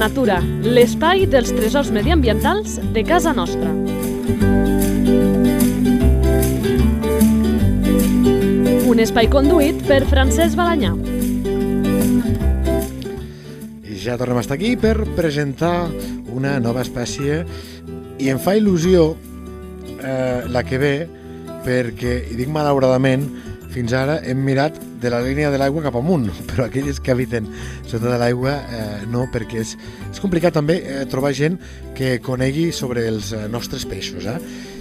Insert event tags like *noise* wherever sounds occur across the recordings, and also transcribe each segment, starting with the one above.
Natura, l'espai dels tresors mediambientals de casa nostra. Un espai conduït per Francesc Balanyà. Ja tornem a estar aquí per presentar una nova espècie i em fa il·lusió eh, la que ve perquè, i dic malauradament, fins ara hem mirat de la línia de l'aigua cap amunt, *laughs* però aquelles que habiten sota de l'aigua eh, no, perquè és, és complicat també eh, trobar gent que conegui sobre els eh, nostres peixos. Eh?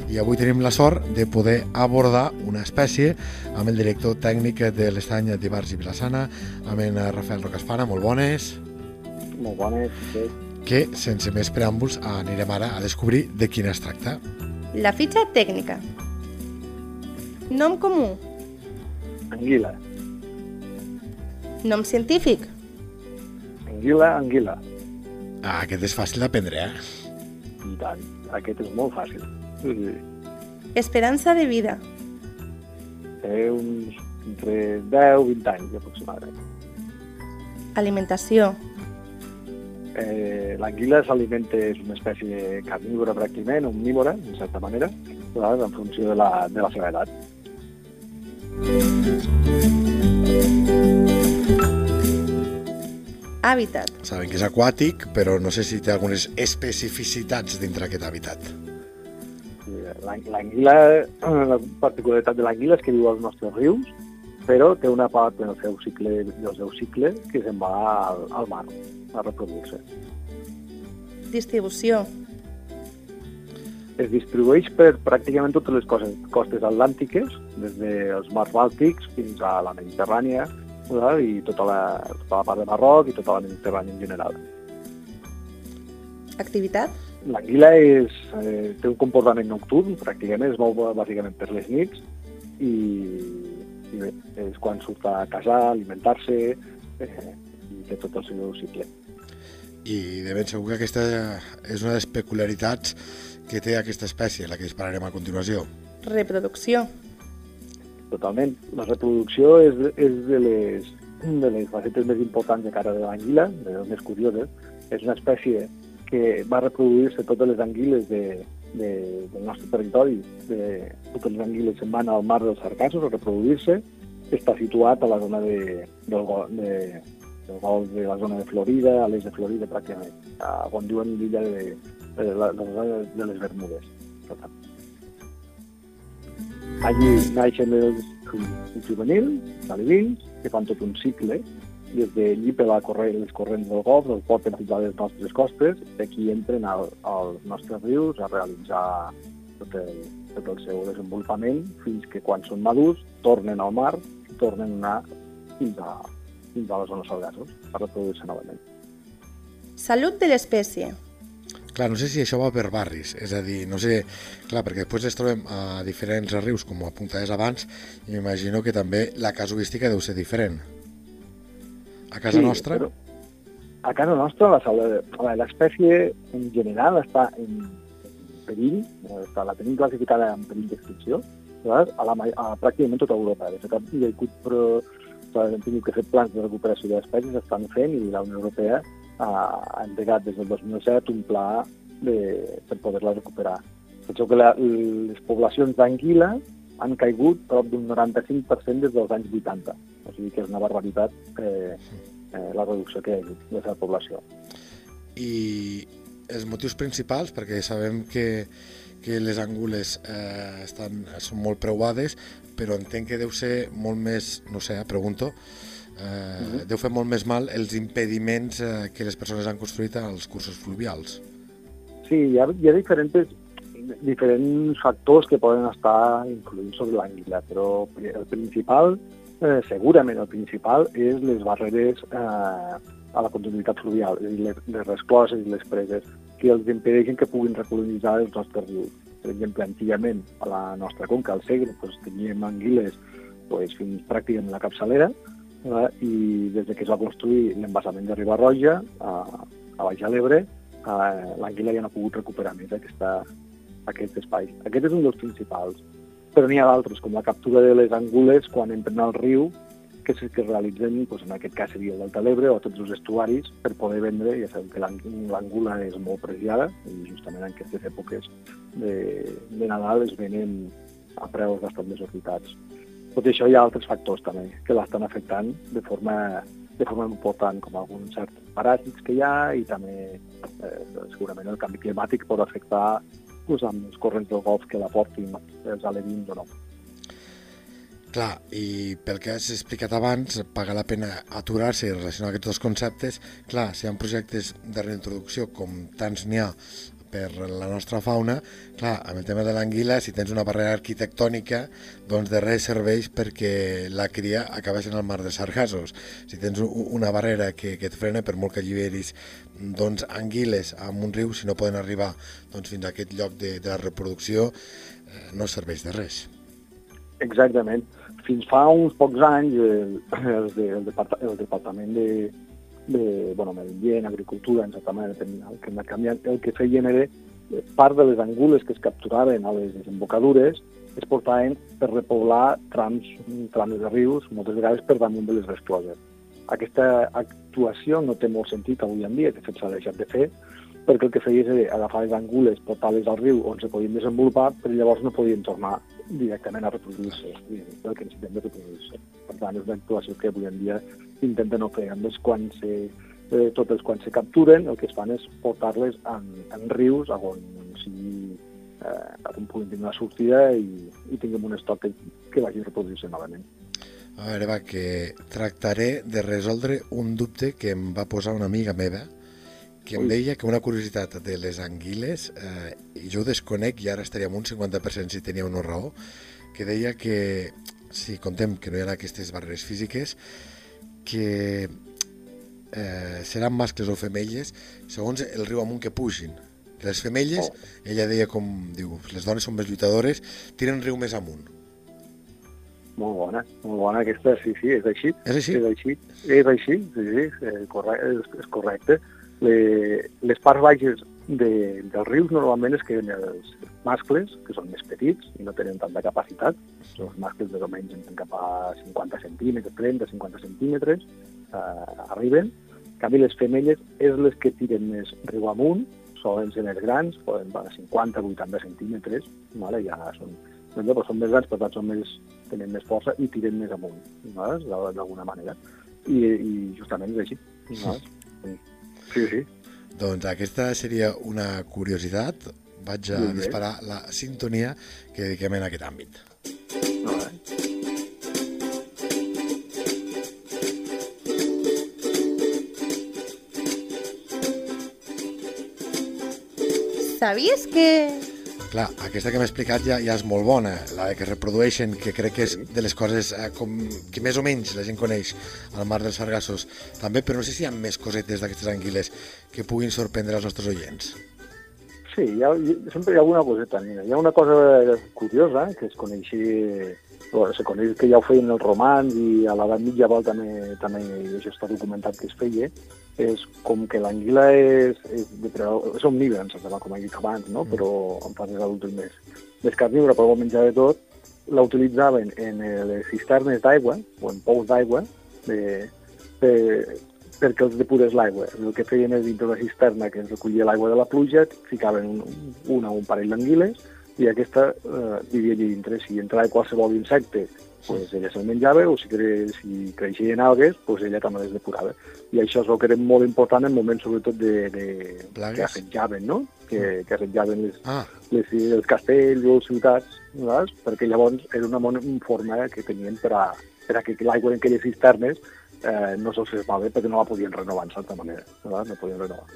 I avui tenim la sort de poder abordar una espècie amb el director tècnic de l'estany d'Ibars i Vilassana, amb en Rafael Rocaspana, molt bones. Molt bones, sí. Que, sense més preàmbuls, anirem ara a descobrir de quina es tracta. La fitxa tècnica. Nom comú. Anguila. Nom científic. Anguila, anguila. Ah, aquest és fàcil d'aprendre, eh? I tant. Aquest és molt fàcil. Sí, sí. Esperança de vida. Té uns entre 10 i 20 anys aproximadament. Alimentació. Eh, L'anguila s'alimenta, és una espècie carnívora pràcticament, omnívora, en certa manera, en funció de la, de la seva edat. Hàbitat. Saben que és aquàtic, però no sé si té algunes especificitats dintre aquest hàbitat. L'ang- L'anguila, la particularitat de l'anguila és que viu als nostres rius, però té una part del seu cicle, del seu cicle que se'n va al, al mar a reproduir-se. Distribució. Es distribueix per pràcticament totes les costes, costes atlàntiques, des dels mars bàltics fins a la Mediterrània, eh, i tota la, tota la part de Marroc i tota la Mediterrània en general. Activitat. L'anguila és, eh, té un comportament nocturn, pràcticament, es mou bàsicament per les nits i, i bé, és quan surt a casar, alimentar-se eh, i té tot el seu cicle. I de ben segur que aquesta és una de les peculiaritats que té aquesta espècie, la que dispararem a continuació. Reproducció. Totalment. La reproducció és, és de, les, de les facetes més importants de cara de l'anguila, de les més curioses. És una espècie que va reproduir-se totes les anguiles de, de, del nostre territori. De, totes les anguiles se'n van al mar dels Sargassos a reproduir-se. Està situat a la zona de, del, de, del golf de la zona de Florida, a l'est de Florida pràcticament, a, on diuen l'illa de, de, de, la, de les Bermudes. Per tant, Allí naixen els, els juvenils, els alevins, que fan tot un cicle, des de per la corre, les corrents del golf, els porten fins a les nostres costes, d'aquí entren al, als nostres rius a realitzar tot el, tot el seu desenvolupament, fins que quan són madurs tornen al mar i tornen a anar fins a, fins a les zones salgassos per reproduir-se novament. Salut de l'espècie. Clar, no sé si això va per barris, és a dir, no sé, clar, perquè després ens trobem a diferents rius, com apuntades abans, i m'imagino que també la casuística deu ser diferent. A casa nostra, Però a casa nostra l'espècie en general està en perill, està, la tenim classificada en perill d'extinció, a, la, a pràcticament tota Europa. De fet, hi ha hagut, però, hem tingut que fer plans de recuperació d'espècies, estan fent, i la Unió Europea ha, endegat des del 2007 un pla de, per poder-la recuperar. Penseu que la, les poblacions d'anguila han caigut prop d'un 95% des dels anys 80. O sigui que és una barbaritat eh, eh, la reducció que hi ha hagut de la població. i els motius principals, perquè sabem que, que les angules eh, estan, són molt preuades, però entenc que deu ser molt més, no sé, eh, pregunto, eh, Mhm. deu fer molt més mal els impediments eh, que les persones han construït als cursos fluvials. Sí, hi ha, hi ha diferents, diferents factors que poden estar influint sobre l'anguila, però el principal, eh, segurament el principal, és les barreres eh, a la continuïtat fluvial, és a dir, les, les rescloses i les preses, que els impedeixen que puguin recolonitzar els nostres rius. Per exemple, antigament, a la nostra conca, al Segre, doncs, teníem anguiles doncs, fins pràcticament la capçalera, eh, i des de que es va construir l'embassament de Ribarroja, a, a Baix a l'Ebre, eh, l'anguila ja no ha pogut recuperar més aquesta, aquest espai. Aquest és un dels principals. Però n'hi ha d'altres, com la captura de les angules quan entren al riu, que, se, que es realitzen, doncs, en aquest cas seria el Delta l'Ebre o tots els estuaris per poder vendre, ja sabem que l'angula és molt preciada i justament en aquestes èpoques de, de Nadal es venen a preus bastant desorbitats. Tot això hi ha altres factors també que l'estan afectant de forma, de forma important, com alguns certs paràsits que hi ha i també eh, segurament el canvi climàtic pot afectar doncs, amb els corrents del golf que la portin els alevins o no. Clar, i pel que has explicat abans, paga la pena aturar-se i relacionar aquests dos conceptes. Clar, si hi ha projectes de reintroducció, com tants n'hi ha per la nostra fauna, clar, amb el tema de l'anguila, si tens una barrera arquitectònica, doncs de res serveix perquè la cria acaba sent el mar de sargassos. Si tens una barrera que, que et frena, per molt que alliberis doncs, anguiles amb un riu, si no poden arribar doncs, fins a aquest lloc de, de la reproducció, eh, no serveix de res. Exactament fins fa uns pocs anys el, el, el, depart el Departament de, de bueno, Medi Agricultura, en certa manera, el que, canviant, el que feien era eh, part de les angules que es capturaven a les desembocadures es portaven per repoblar trams, trams de rius, moltes vegades per damunt de les rescloses. Aquesta actuació no té molt sentit avui en dia, de fet s'ha deixat de fer, perquè el que feia és agafar les angules, portar-les al riu on se podien desenvolupar, però llavors no podien tornar directament a reproduir-se, el que necessitem de reproduir-se. Per tant, és una actuació que avui en dia intenten no més, quan se, eh, totes quan se capturen, el que es fan és portar-les en, en rius on sigui eh, on puguin tenir una sortida i, i tinguem un estoc que, que vagi a reproduir-se novament. A veure, va, que tractaré de resoldre un dubte que em va posar una amiga meva, que em deia que una curiositat de les anguiles, eh, i jo ho desconec i ara estaria amb un 50% si tenia una raó, que deia que, si contem que no hi ha aquestes barreres físiques, que eh, seran mascles o femelles segons el riu amunt que pugin. Les femelles, oh. ella deia com, diu, les dones són més lluitadores, tiren riu més amunt. Molt bona, molt bona aquesta, sí, sí, és així. És així? És així, és així, sí, sí, és correcte. És, és correcte le, les parts baixes de, dels rius normalment es queden els mascles, que són més petits i no tenen tanta capacitat. Els mascles més o menys entren cap a 50 centímetres, 30-50 centímetres, eh, arriben. En canvi, les femelles és les que tiren més riu amunt, solen ser més grans, poden a 50-80 centímetres, vale? ja són, doncs, però són més grans, per tant són més, tenen més força i tiren més amunt, vale? d'alguna manera. I, I justament és així. Vale? Sí. Sí, sí. Doncs aquesta seria una curiositat. Vaig a disparar la sintonia que dediquem en aquest àmbit. ¿Sabías que...? Clar, aquesta que m'ha explicat ja, ja és molt bona, la que es reprodueixen, que crec que és de les coses eh, com, que més o menys la gent coneix al mar dels sargassos. També, però no sé si hi ha més cosetes d'aquestes anguiles que puguin sorprendre els nostres oients. Sí, hi ha, sempre hi ha alguna coseta, mira. Hi ha una cosa curiosa que es coneixia bueno, se coneix que ja ho feien els romans i a l'edat mitjana també, també això està documentat que es feia, és com que l'anguila és, és, és omnívora, em sembla, com he dit abans, no? Mm. però en fases adultes més, més carnívora, però vol menjar de tot, la utilitzaven en les cisternes d'aigua, o en pous d'aigua, per, perquè els depurés l'aigua. El que feien és dintre la cisterna que es recollia l'aigua de la pluja, ficaven un, una o un parell d'anguiles, i aquesta eh, vivia allà dintre. Si entrava qualsevol insecte, pues ella se'l menjava, o si, cre si creixien algues, pues ella també les depurava. I això és el que era molt important en moments, sobretot, de, de que assetjaven, no? Que, mm. que assetjaven les, ah. les, els castells o les ciutats, saps? perquè llavors era una bona forma que tenien per a, per a que l'aigua en aquelles cisternes eh, no se'ls fes malbé perquè no la podien renovar en certa manera, saps? no podien renovar.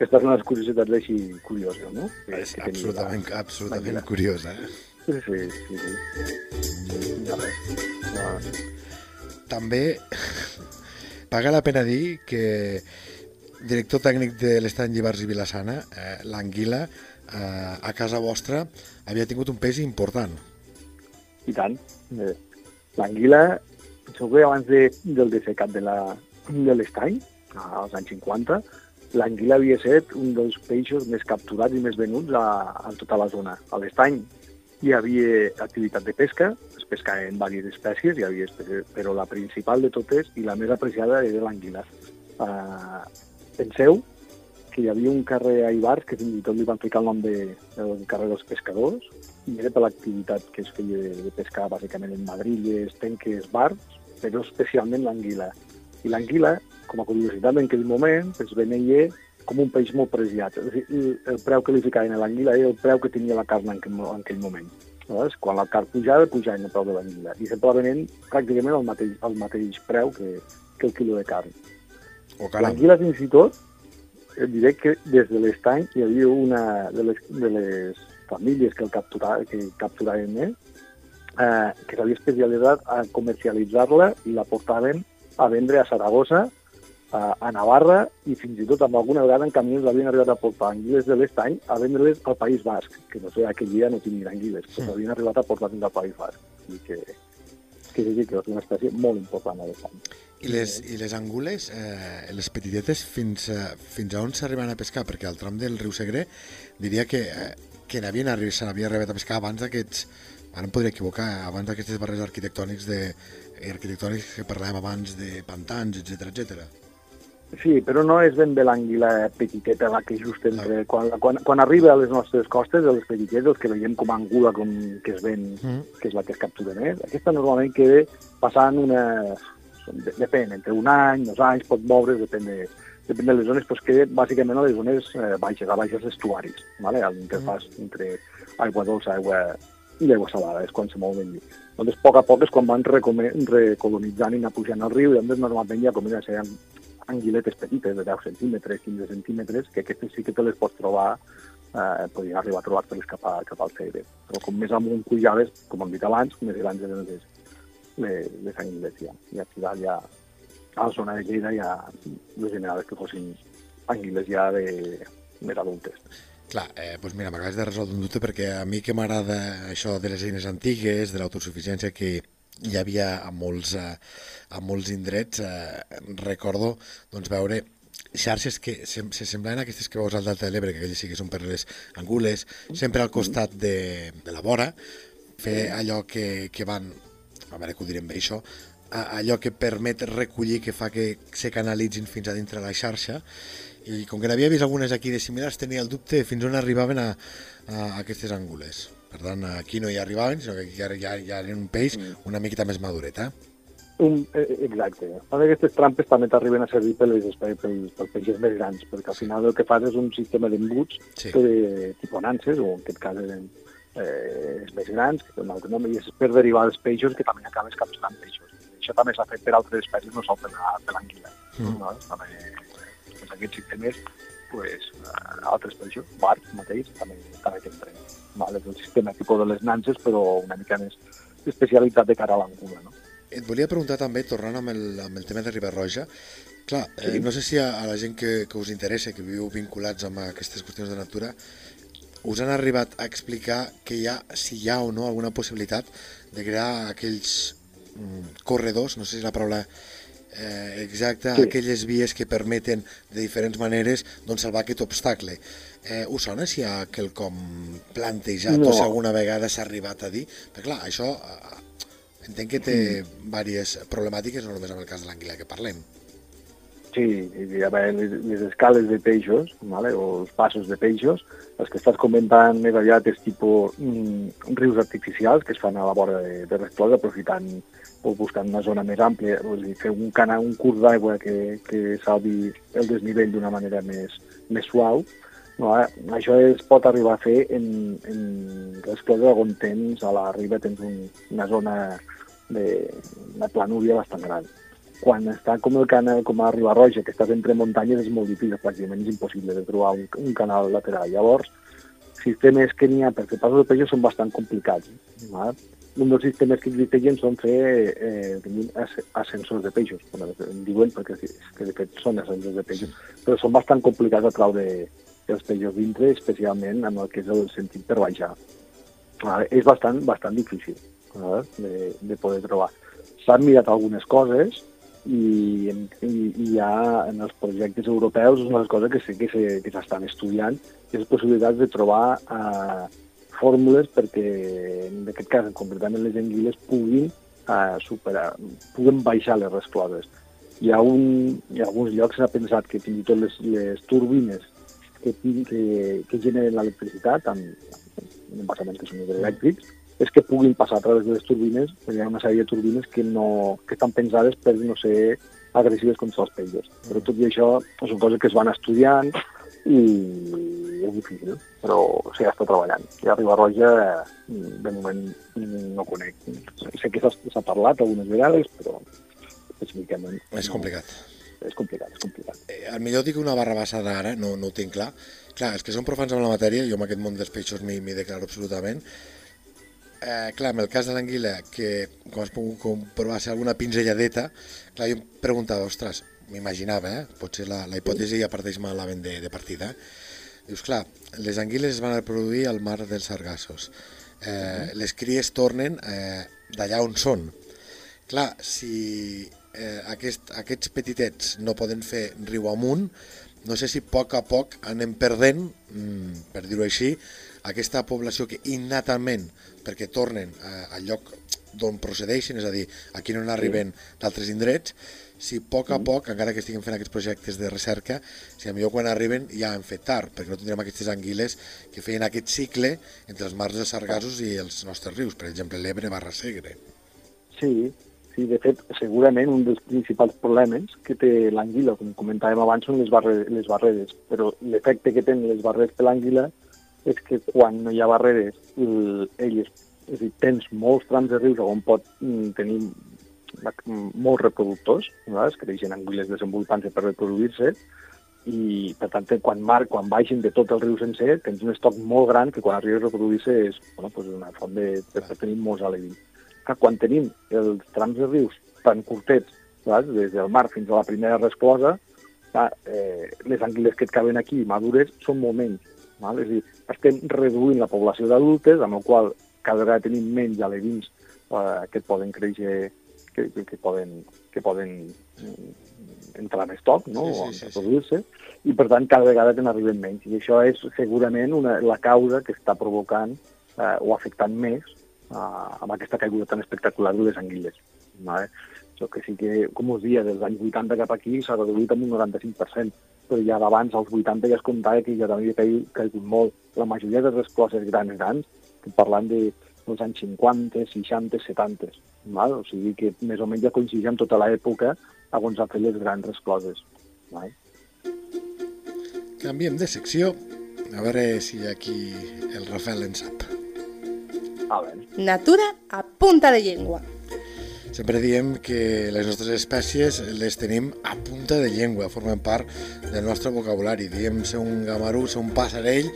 Aquestes són les curiositats així curioses, no? Que, és que absolutament, la, absolutament la curiosa, eh? Sí, sí, sí. Ja res. Ja. També paga la pena dir que director tècnic de l'estany Llibars i Vilassana, eh, l'Anguila, eh, a casa vostra, havia tingut un pes important. I tant. Eh, L'Anguila, segur que abans de, del dessecat de l'estany, de als anys 50, l'anguila havia estat un dels peixos més capturats i més venuts a, a tota la zona. A l'estany hi havia activitat de pesca, es pescaven diverses espècies, hi havia espècies, però la principal de totes i la més apreciada era l'anguila. Uh, penseu que hi havia un carrer a Ibars que fins i tot li van ficar el nom de, del carrer dels pescadors i era per l'activitat que es feia de, de pescar bàsicament en madrilles, tenques, bars, però especialment l'anguila. I l'anguila, com a curiositat en aquell moment, es veneia com un peix molt preciat. És dir, el, preu que li ficaven a l'anguila era el preu que tenia la carn en aquell, en aquell moment. Llavors, quan la carn pujava, pujaven el preu de l'anguila. I sempre venent pràcticament el mateix, el mateix preu que, que el quilo de carn. O caram. L'anguila, fins i tot, et diré que des de l'estany hi havia una de les, de les famílies que el captura, que capturaven més, eh, que s'havia especialitzat a comercialitzar-la i la portaven a vendre a Saragossa, a, a Navarra i fins i tot amb alguna vegada en camions havien arribat a portar anguiles de l'estany a vendre-les al País Basc, que no sé, aquell dia no tenien anguiles, però Mm. havien arribat a portar-les al País Basc. I que, que sí, que és una espècie molt important a l'estany. I les, I les angules, eh, les petitetes, fins, a, fins a on s'arriben a pescar? Perquè al tram del riu Segre diria que, eh, que n'havien arri- se n'havia arribat a pescar abans d'aquests, ara em podria equivocar, abans d'aquestes barres arquitectònics de, arquitectònics que parlàvem abans de pantans, etc etc. Sí, però no és ben bé l'anguila petiteta la que just entre... Quan, quan, quan arriba a les nostres costes, de les petitetes, que veiem com a angula com que es ven, Mm. que és la que es captura més, aquesta normalment queda passant una... de- Depèn, entre un any, dos anys, pot moure's, depèn de, depèn de les zones, es queda bàsicament a les zones eh, baixes, a baixes estuaris, ¿vale? a l'interfàs entre aigua dolça aigua, i aigua salada, és quan se mou ben bé. Doncs a poc a poc és quan van recolonitzant i anar pujant al riu, i llavors normalment ja comencen a ser anguiletes petites de 10 centímetres, 15 centímetres, que aquestes sí que te les pots trobar, eh, podien arribar a trobar-te-les cap, a, cap al Segre. Però com més amunt pujaves, com hem dit abans, més grans eren les, les, anguiles ja. I aquí dalt ja, a la zona de Lleida ja les generades que fossin anguiles ja de més adultes. Clar, eh, doncs mira, m'acabes de resoldre un dubte perquè a mi que m'agrada això de les eines antigues, de l'autosuficiència que hi havia a molts, eh, a molts indrets, eh, recordo doncs, veure xarxes que se, se semblaven a aquestes que veus al Delta de l'Ebre, que sí que són per les angules, sempre al costat de, de la vora, fer allò que, que van, a veure que ho direm bé això, a- allò que permet recollir, que fa que se canalitzin fins a dintre la xarxa, i com que n'havia vist algunes aquí de similars, tenia el dubte fins on arribaven a, a aquestes angules. Per tant, aquí no hi arribaven, sinó que aquí ja, ja, ja eren un peix una miqueta més maduret, eh? Un, eh, exacte. Fan aquestes trampes també t'arriben a servir per les espècies, pels, pels peixos més grans, perquè al final el que fas és un sistema d'embuts Sí. de tipus nances, o en aquest cas eren eh, els més grans, que un altre nom, i és per derivar dels peixos que també acabes capturant peixos. Això també s'ha fet per altres espècies, no sol per la- per l'anguila. Mm. No? També, doncs, aquests sistemes, pues, eh, altres peixos, barcs mateix, també, també tenen. Vale? És el sistema tipus de les nances, però una mica més especialitzat de cara a l'angula. No? Et volia preguntar també, tornant amb el, amb el tema de Ribarroja, clar, eh, Sí. no sé si a, a la gent que, que us interessa, que viu vinculats amb aquestes qüestions de natura, us han arribat a explicar que hi ha, si hi ha o no alguna possibilitat de crear aquells mm, corredors, no sé si la paraula eh, exacta, Sí. aquelles vies que permeten de diferents maneres doncs, salvar aquest obstacle. Eh, us sona si hi ha quelcom plantejat No. o si alguna vegada s'ha arribat a dir? Perquè clar, això eh, entenc que té diverses problemàtiques, no només en el cas de l'anguila que parlem. Sí, i a veure, les, les escales de peixos, vale? o els passos de peixos, els que estàs comentant més aviat és tipus mm, rius artificials que es fan a la vora de, de resclosa, aprofitant o buscant una zona més àmplia, o sigui, fer un canal, un curs d'aigua que, que salvi el desnivell d'una manera més, més suau. No, eh? Això es pot arribar a fer en, en resclosa on tens a la riba tens un, una zona de, de planúria bastant gran quan està com el canal, com a Ribarroja, que estàs entre muntanyes, és molt difícil, pràcticament és impossible de trobar un, un canal lateral. Llavors, sistemes que n'hi ha per fer passos de peixos són bastant complicats. Val? Un dels sistemes que existeixen són fer eh, ascensors de peixos, bueno, en diuen perquè és que de fet són ascensors de peixos, però són bastant complicats a traure els peixos dintre, especialment amb el que és el sentit per baixar. Vale? És bastant, bastant difícil vale? de, de poder trobar. S'han mirat algunes coses i, i, i ja en els projectes europeus és una coses que sí que se- que s'estan estudiant, és les possibilitats de trobar eh, fórmules perquè, en aquest cas, concretament les anguiles, puguin eh, superar, puguen baixar les rescloses. Hi ha, un, hi ha alguns llocs que s'ha pensat que fins i tot les, les turbines que, que, que generen l'electricitat, amb, amb embasaments que són hidroelèctrics, és que puguin passar a través de les turbines, perquè hi ha una sèrie de turbines que, no, que estan pensades per no ser agressives contra els peixos. Però tot i això són coses que es van estudiant i és difícil, però s'hi està treballant. I a Ribarroja, de moment, no conec. Sé que s'ha parlat algunes vegades, però específicament... És complicat. És complicat, és complicat. Eh, el millor dic una barra basada ara, no, no ho tinc clar. Clar, els que són profans amb la matèria, jo en aquest món dels peixos m'hi declaro absolutament, Eh, clar, en el cas de l'anguila, que com has pogut comprovar ser alguna pinzelladeta, clar, jo em preguntava, ostres, m'imaginava, eh? potser la, la hipòtesi ja parteix malament de, de partida, dius, clar, les anguiles es van reproduir al mar dels sargassos, eh, les cries tornen eh, d'allà on són. Clar, si eh, aquest, aquests petitets no poden fer riu amunt, no sé si a poc a poc anem perdent, mm, per dir-ho així, aquesta població que innatament, perquè tornen al lloc d'on procedeixen, és a dir, aquí no n'arriben d'altres indrets, si a poc a mm. poc, encara que estiguem fent aquests projectes de recerca, si a millor quan arriben ja han fet tard, perquè no tindrem aquestes anguiles que feien aquest cicle entre els mars de Sargassos i els nostres rius, per exemple l'Ebre barra Segre. Sí, sí, de fet, segurament un dels principals problemes que té l'anguila, com comentàvem abans, són les, barre, les barreres, però l'efecte que tenen les barreres per l'anguila és que quan no hi ha barreres, ell és, és dir, tens molts trams de rius on pot mm, tenir molts reproductors, vegades creixen anguiles desenvolupant-se per reproduir-se, i per tant quan mar, quan baixin de tot el riu sencer tens un estoc molt gran que quan arriba a reproduir-se és bueno, pues una font de, per, per tenir molts alevins. Que quan tenim els trams de rius tan curtets, saps? des del mar fins a la primera resclosa, eh, les anguiles que et caben aquí madures són molt menys. Val? És a dir, estem reduint la població d'adultes, amb el qual cada vegada tenim menys alevins eh, que poden créixer, que, que, que poden, que poden mm, entrar en estoc, no? Sí, sí, o reproduir-se, sí, sí. i per tant cada vegada te n'arriben menys. I això és segurament una, la causa que està provocant eh, o afectant més eh, amb aquesta caiguda tan espectacular de les anguiles. Vale? Això que sí que, com us dia, dels anys 80 cap aquí s'ha reduït amb un 95%, però ja d'abans, als 80, ja es comptava que ja havia caigut molt. La majoria de les coses grans, grans, parlant de, dels anys 50, 60, 70. Val? O sigui que més o menys ja coincideix amb tota l'època on s'han fet les grans rescloses. Val? Canviem de secció, a veure si aquí el Rafael en sap. Natura a punta de llengua. Sempre diem que les nostres espècies les tenim a punta de llengua, formen part del nostre vocabulari. Diem ser un gamarú, ser un passarell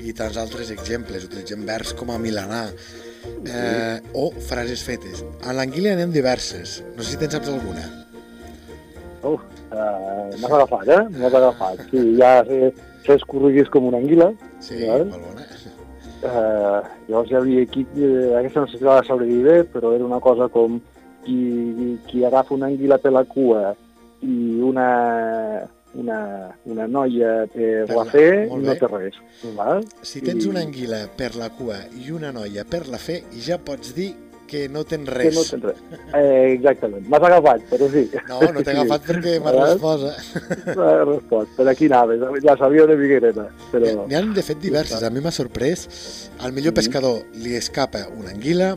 i tants altres exemples. Utilitzem verbs com a milanar eh, o frases fetes. A l'anguila anem diverses. No sé si te'n saps alguna. Uh, uh, m'has agafat, eh? M'has agafat. Sí, ja sé, sé escorriguis com una anguila. Sí, molt bona. Uh, llavors hi havia aquí, eh, aquesta no sé si la sabré dir bé, però era una cosa com qui, qui agafa una anguila per la cua i una, una, una noia per, per la fe, no té res. Val? Si tens I... una anguila per la cua i una noia per la fe, ja pots dir que no tens res. Que no tens res. Eh, exactament. M'has agafat, però sí. No, no t'he agafat sí. perquè m'has respost. M'has respost. Per aquí anaves. Ja sabia una miqueta. Però... N'hi ha, de fet, diverses. A mi m'ha sorprès. Al millor pescador li escapa una anguila,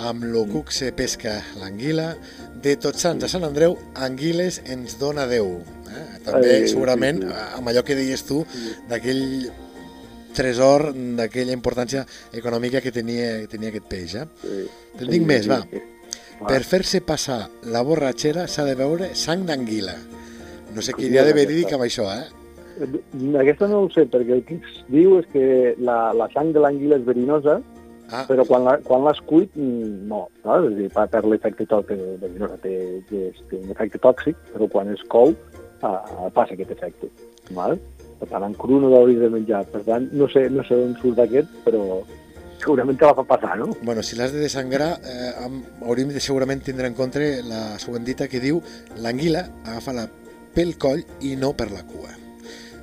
amb lo cuc se pesca l'anguila, de Tots Sants a Sant Andreu, anguiles ens dona Déu. Eh? També, segurament, amb allò que deies tu, d'aquell tresor, d'aquella importància econòmica que tenia, que tenia aquest peix. Eh? Sí. Te'n dic sí, més, va. Sí. Per fer-se passar la borratxera s'ha de veure sang d'anguila. No sé qui hi ha de verídic amb això, eh? Aquesta no ho sé, perquè el que es diu és que la, la sang de l'anguila és verinosa, Ah. Però quan, la, quan l'has cuit, no. no? És a dir, va per l'efecte tòxic, de, de, té, té un efecte tòxic, però quan es cou uh, passa aquest efecte. Val? Per tant, en cru no l'hauries de menjar. Per tant, no sé, no sé on surt aquest, però segurament te la fa passar, no? Bueno, si l'has de desangrar, eh, hauríem de segurament tindre en compte la següent dita que diu l'anguila agafa-la pel coll i no per la cua.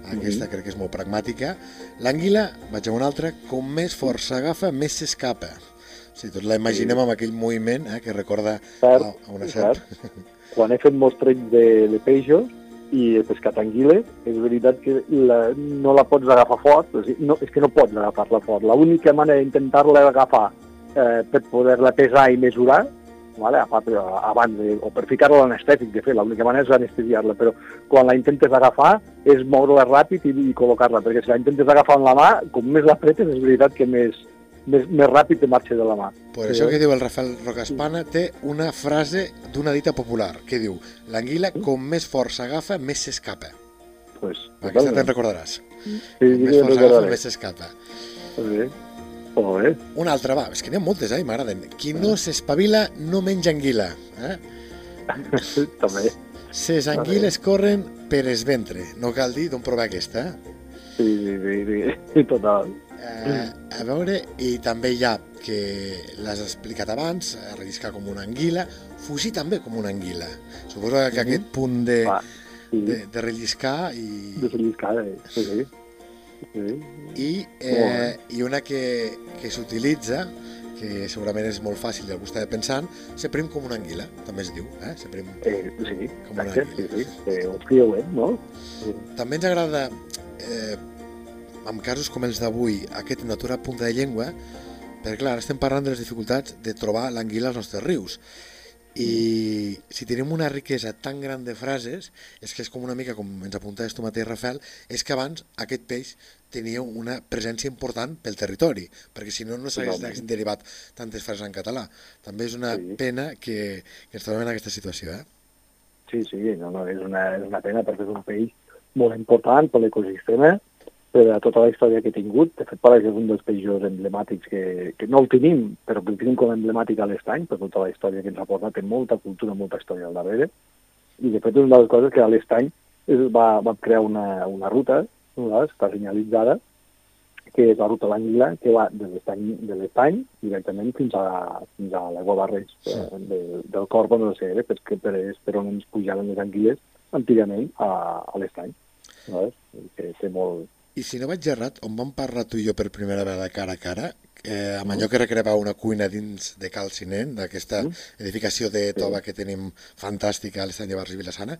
Aquesta crec que és molt pragmàtica. L'anguila, vaig a una altra, com més força agafa, més s'escapa. O sigui, tots la imaginem amb aquell moviment eh, que recorda Cert, a, a una serp. cert. Quan he fet mostreig de, de peixos i he pescat anguiles, és veritat que la, no la pots agafar fort, sigui, no, és que no pots agafar-la fort. L'única manera d'intentar-la agafar eh, per poder-la pesar i mesurar, vale? a part, abans de, o per ficar-la a l'anestètic, de fet, l'única manera és anestesiar-la, però quan la intentes agafar és moure-la ràpid i, i col·locar-la, perquè si la intentes agafar amb la mà, com més la apretes, és veritat que més, més, més ràpid te marxa de la mà. Per això que diu el Rafael Rocaspana té una frase d'una dita popular, que diu l'anguila com més força agafa, més s'escapa. Pues, Aquesta te'n recordaràs. Sí, sí, Com més sí, força agafa, més s'escapa. Sí. Molt bé. Una altra, va, és que n'hi ha moltes, eh, i m'agraden. Qui no s'espavila no menja anguila. Eh? *laughs* També. Ses anguiles corren per es ventre. No cal dir d'on prové aquesta. Eh? Sí, sí, sí, sí. sí. *laughs* Total. Eh, a veure, i també hi ha que l'has explicat abans, eh, relliscar com una anguila, fugir també com una anguila. Suposo que Mhm. aquest punt de, Va, sí. de, de relliscar i, De felliscar, eh? Sí, sí. sí. i, eh, i una que, que s'utilitza que segurament és molt fàcil i algú està pensant, se prim com una anguila, també es diu, eh? Se prim. Eh, sí, Com una exacte, sí, anguila. sí. Eh, un creuer, no? Sí. També ens agrada, eh, en casos com els d'avui, aquest natura a punta de llengua, perquè clar, estem parlant de les dificultats de trobar l'anguila als nostres rius. I si tenim una riquesa tan gran de frases, és que és com una mica, com ens apuntaves tu mateix, Rafael, és que abans aquest peix tenia una presència important pel territori, perquè si no, no Totalment. derivat tantes frases en català. També és una Sí. pena que, que ens trobem en aquesta situació, eh? Sí, sí, no, no, és una, és una pena perquè és un peix molt important per l'ecosistema, per a tota la història que ha tingut. De fet, que és un dels peixos emblemàtics que, que no el tenim, però que el tenim com a emblemàtic a l'estany, per tota la història que ens ha portat, té molta cultura, molta història al darrere. I, de fet, és una de les coses que a l'estany es va, va crear una, una ruta, no? està senyalitzada, que és la ruta de l'Anguila, que va de l'estany de l'estany directament fins a, fins a l'aigua barreig eh, de, del Corp on el Segre, perquè per, és per on ens pujaven les anguiles antigament a, a l'estany. No? Que té molt... I si no vaig errat, on vam parlar tu i jo per primera vegada cara a cara, eh, amb allò que recreava una cuina dins de Cal Cinent, d'aquesta Mm. edificació de tova que tenim fantàstica a l'estany de Bars i Vilassana,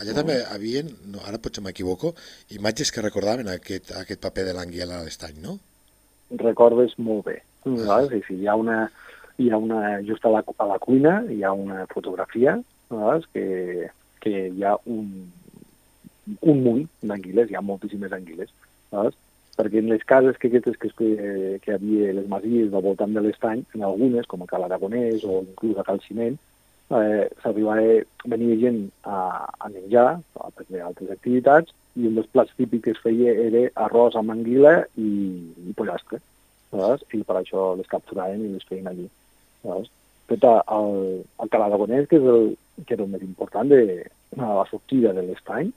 allà també havien, no, ara potser m'equivoco, imatges que recordaven aquest, aquest paper de l'anguila a l'estany, no? recordes molt bé. No? Sí, sí, hi ha una, hi ha una, just a la, a la cuina hi ha una fotografia no? que, que hi ha un, un munt d'anguiles, hi ha moltíssimes anguiles, no? perquè en les cases que aquestes que, que, que havia les masies al voltant de l'estany, en algunes, com a Cal Aragonès o inclús a Cal Ciment, eh, s'arribava, venia gent a, a menjar, a fer altres activitats, i un dels plats típics que es feia era arròs amb anguila i, i pollastre, saps? i per això les capturaven i les feien allí. Saps? Fet al, al Cal Aragonès, que, és el, que era el més important de, a la sortida de l'estany,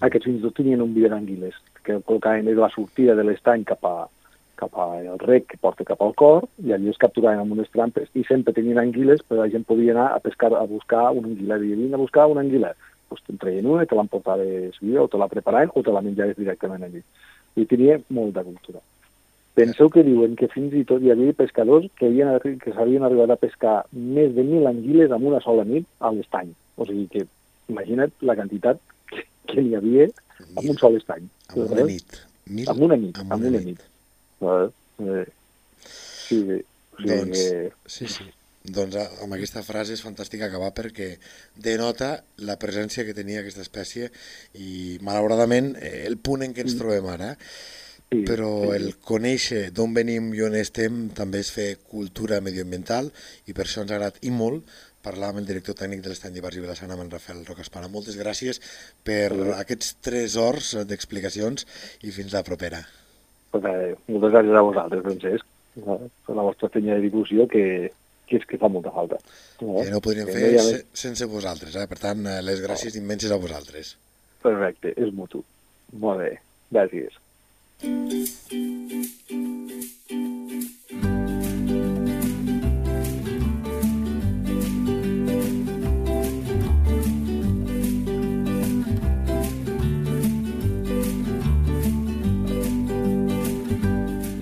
aquests fins i tot tenien un vidre d'anguiles, que col·locaven des de la sortida de l'estany cap a, cap al rec que porta cap al cor, i allí es capturaven amb unes trampes, i sempre tenien anguiles, però la gent podia anar a pescar, a buscar una anguila, i vine a buscar una anguila. Pues te'n treien una, te l'emportaves vida, o te la preparaven, o te la menjaves directament allí. I tenia molta cultura. Penseu que diuen que fins i tot hi havia pescadors que, havien, que s'havien arribat a pescar més de mil anguiles en una sola nit a l'estany. O sigui que, imagina't la quantitat que, n'hi havia en un sol estany. Amb una nit. Mil, Amb una nit, amb una una nit. Eh, eh, sí, sí. Doncs, sí, sí. Doncs amb aquesta frase és fantàstic acabar perquè denota la presència que tenia aquesta espècie i malauradament eh, el punt en què ens trobem ara sí, però el conèixer d'on venim i on estem també és fer cultura medioambiental i per això ens ha agradat i molt parlar amb el director tècnic de l'estany de Bars i Vilassana, amb en Rafael Rocaspana. Moltes gràcies per aquests tres hores d'explicacions i fins la propera. Pues, eh, moltes gràcies a vosaltres, Francesc, per la vostra feina de difusió que, que és que fa molta falta. Que no ho podríem Que fer no ha se- sense vosaltres, eh? per tant, eh, les gràcies immenses a vosaltres. Perfecte, és mutu. Molt bé, gràcies.